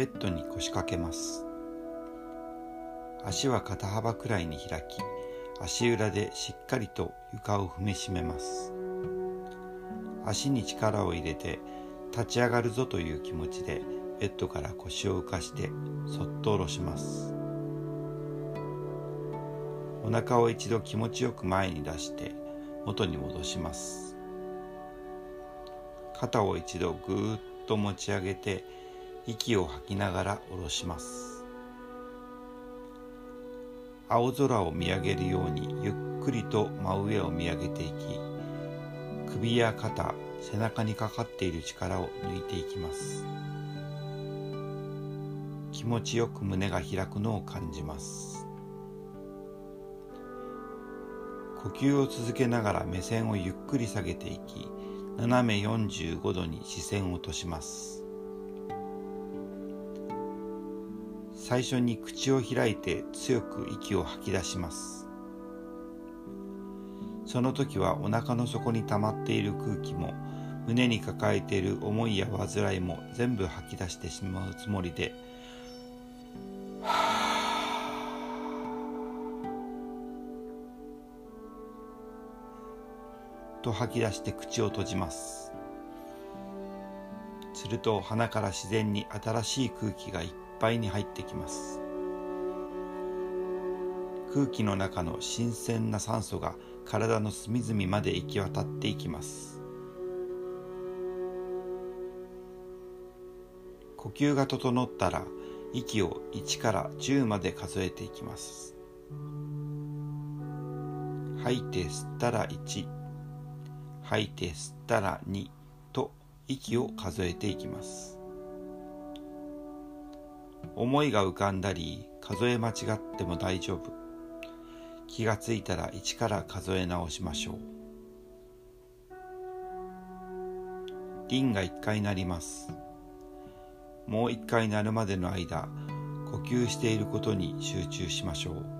ベッドに腰掛けます。足は肩幅くらいに開き足裏でしっかりと床を踏みしめます。足に力を入れて立ち上がるぞという気持ちでベッドから腰を浮かしてそっと下ろします。お腹を一度気持ちよく前に出して元に戻します。肩を一度ぐーっと持ち上げて息を吐きながら下ろします。青空を見上げるようにゆっくりと真上を見上げていき首や肩背中にかかっている力を抜いていきます。気持ちよく胸が開くのを感じます。呼吸を続けながら目線をゆっくり下げていき斜め45度に視線を落とします。最初に口を開いて強く息を吐き出します。その時はお腹の底に溜まっている空気も胸に抱えている思いや煩いも全部吐き出してしまうつもりでと吐き出して口を閉じます。すると鼻から自然に新しい空気がいっぱいに入ってきます。空気の中の新鮮な酸素が体の隅々まで行き渡っていきます。呼吸が整ったら息を1から10まで数えていきます。吐いて吸ったら1吐いて吸ったら2と息を数えていきます。思いが浮かんだり数え間違っても大丈夫。気がついたら1から数え直しましょう。ンが1回鳴ります。もう1回鳴るまでの間呼吸していることに集中しましょう。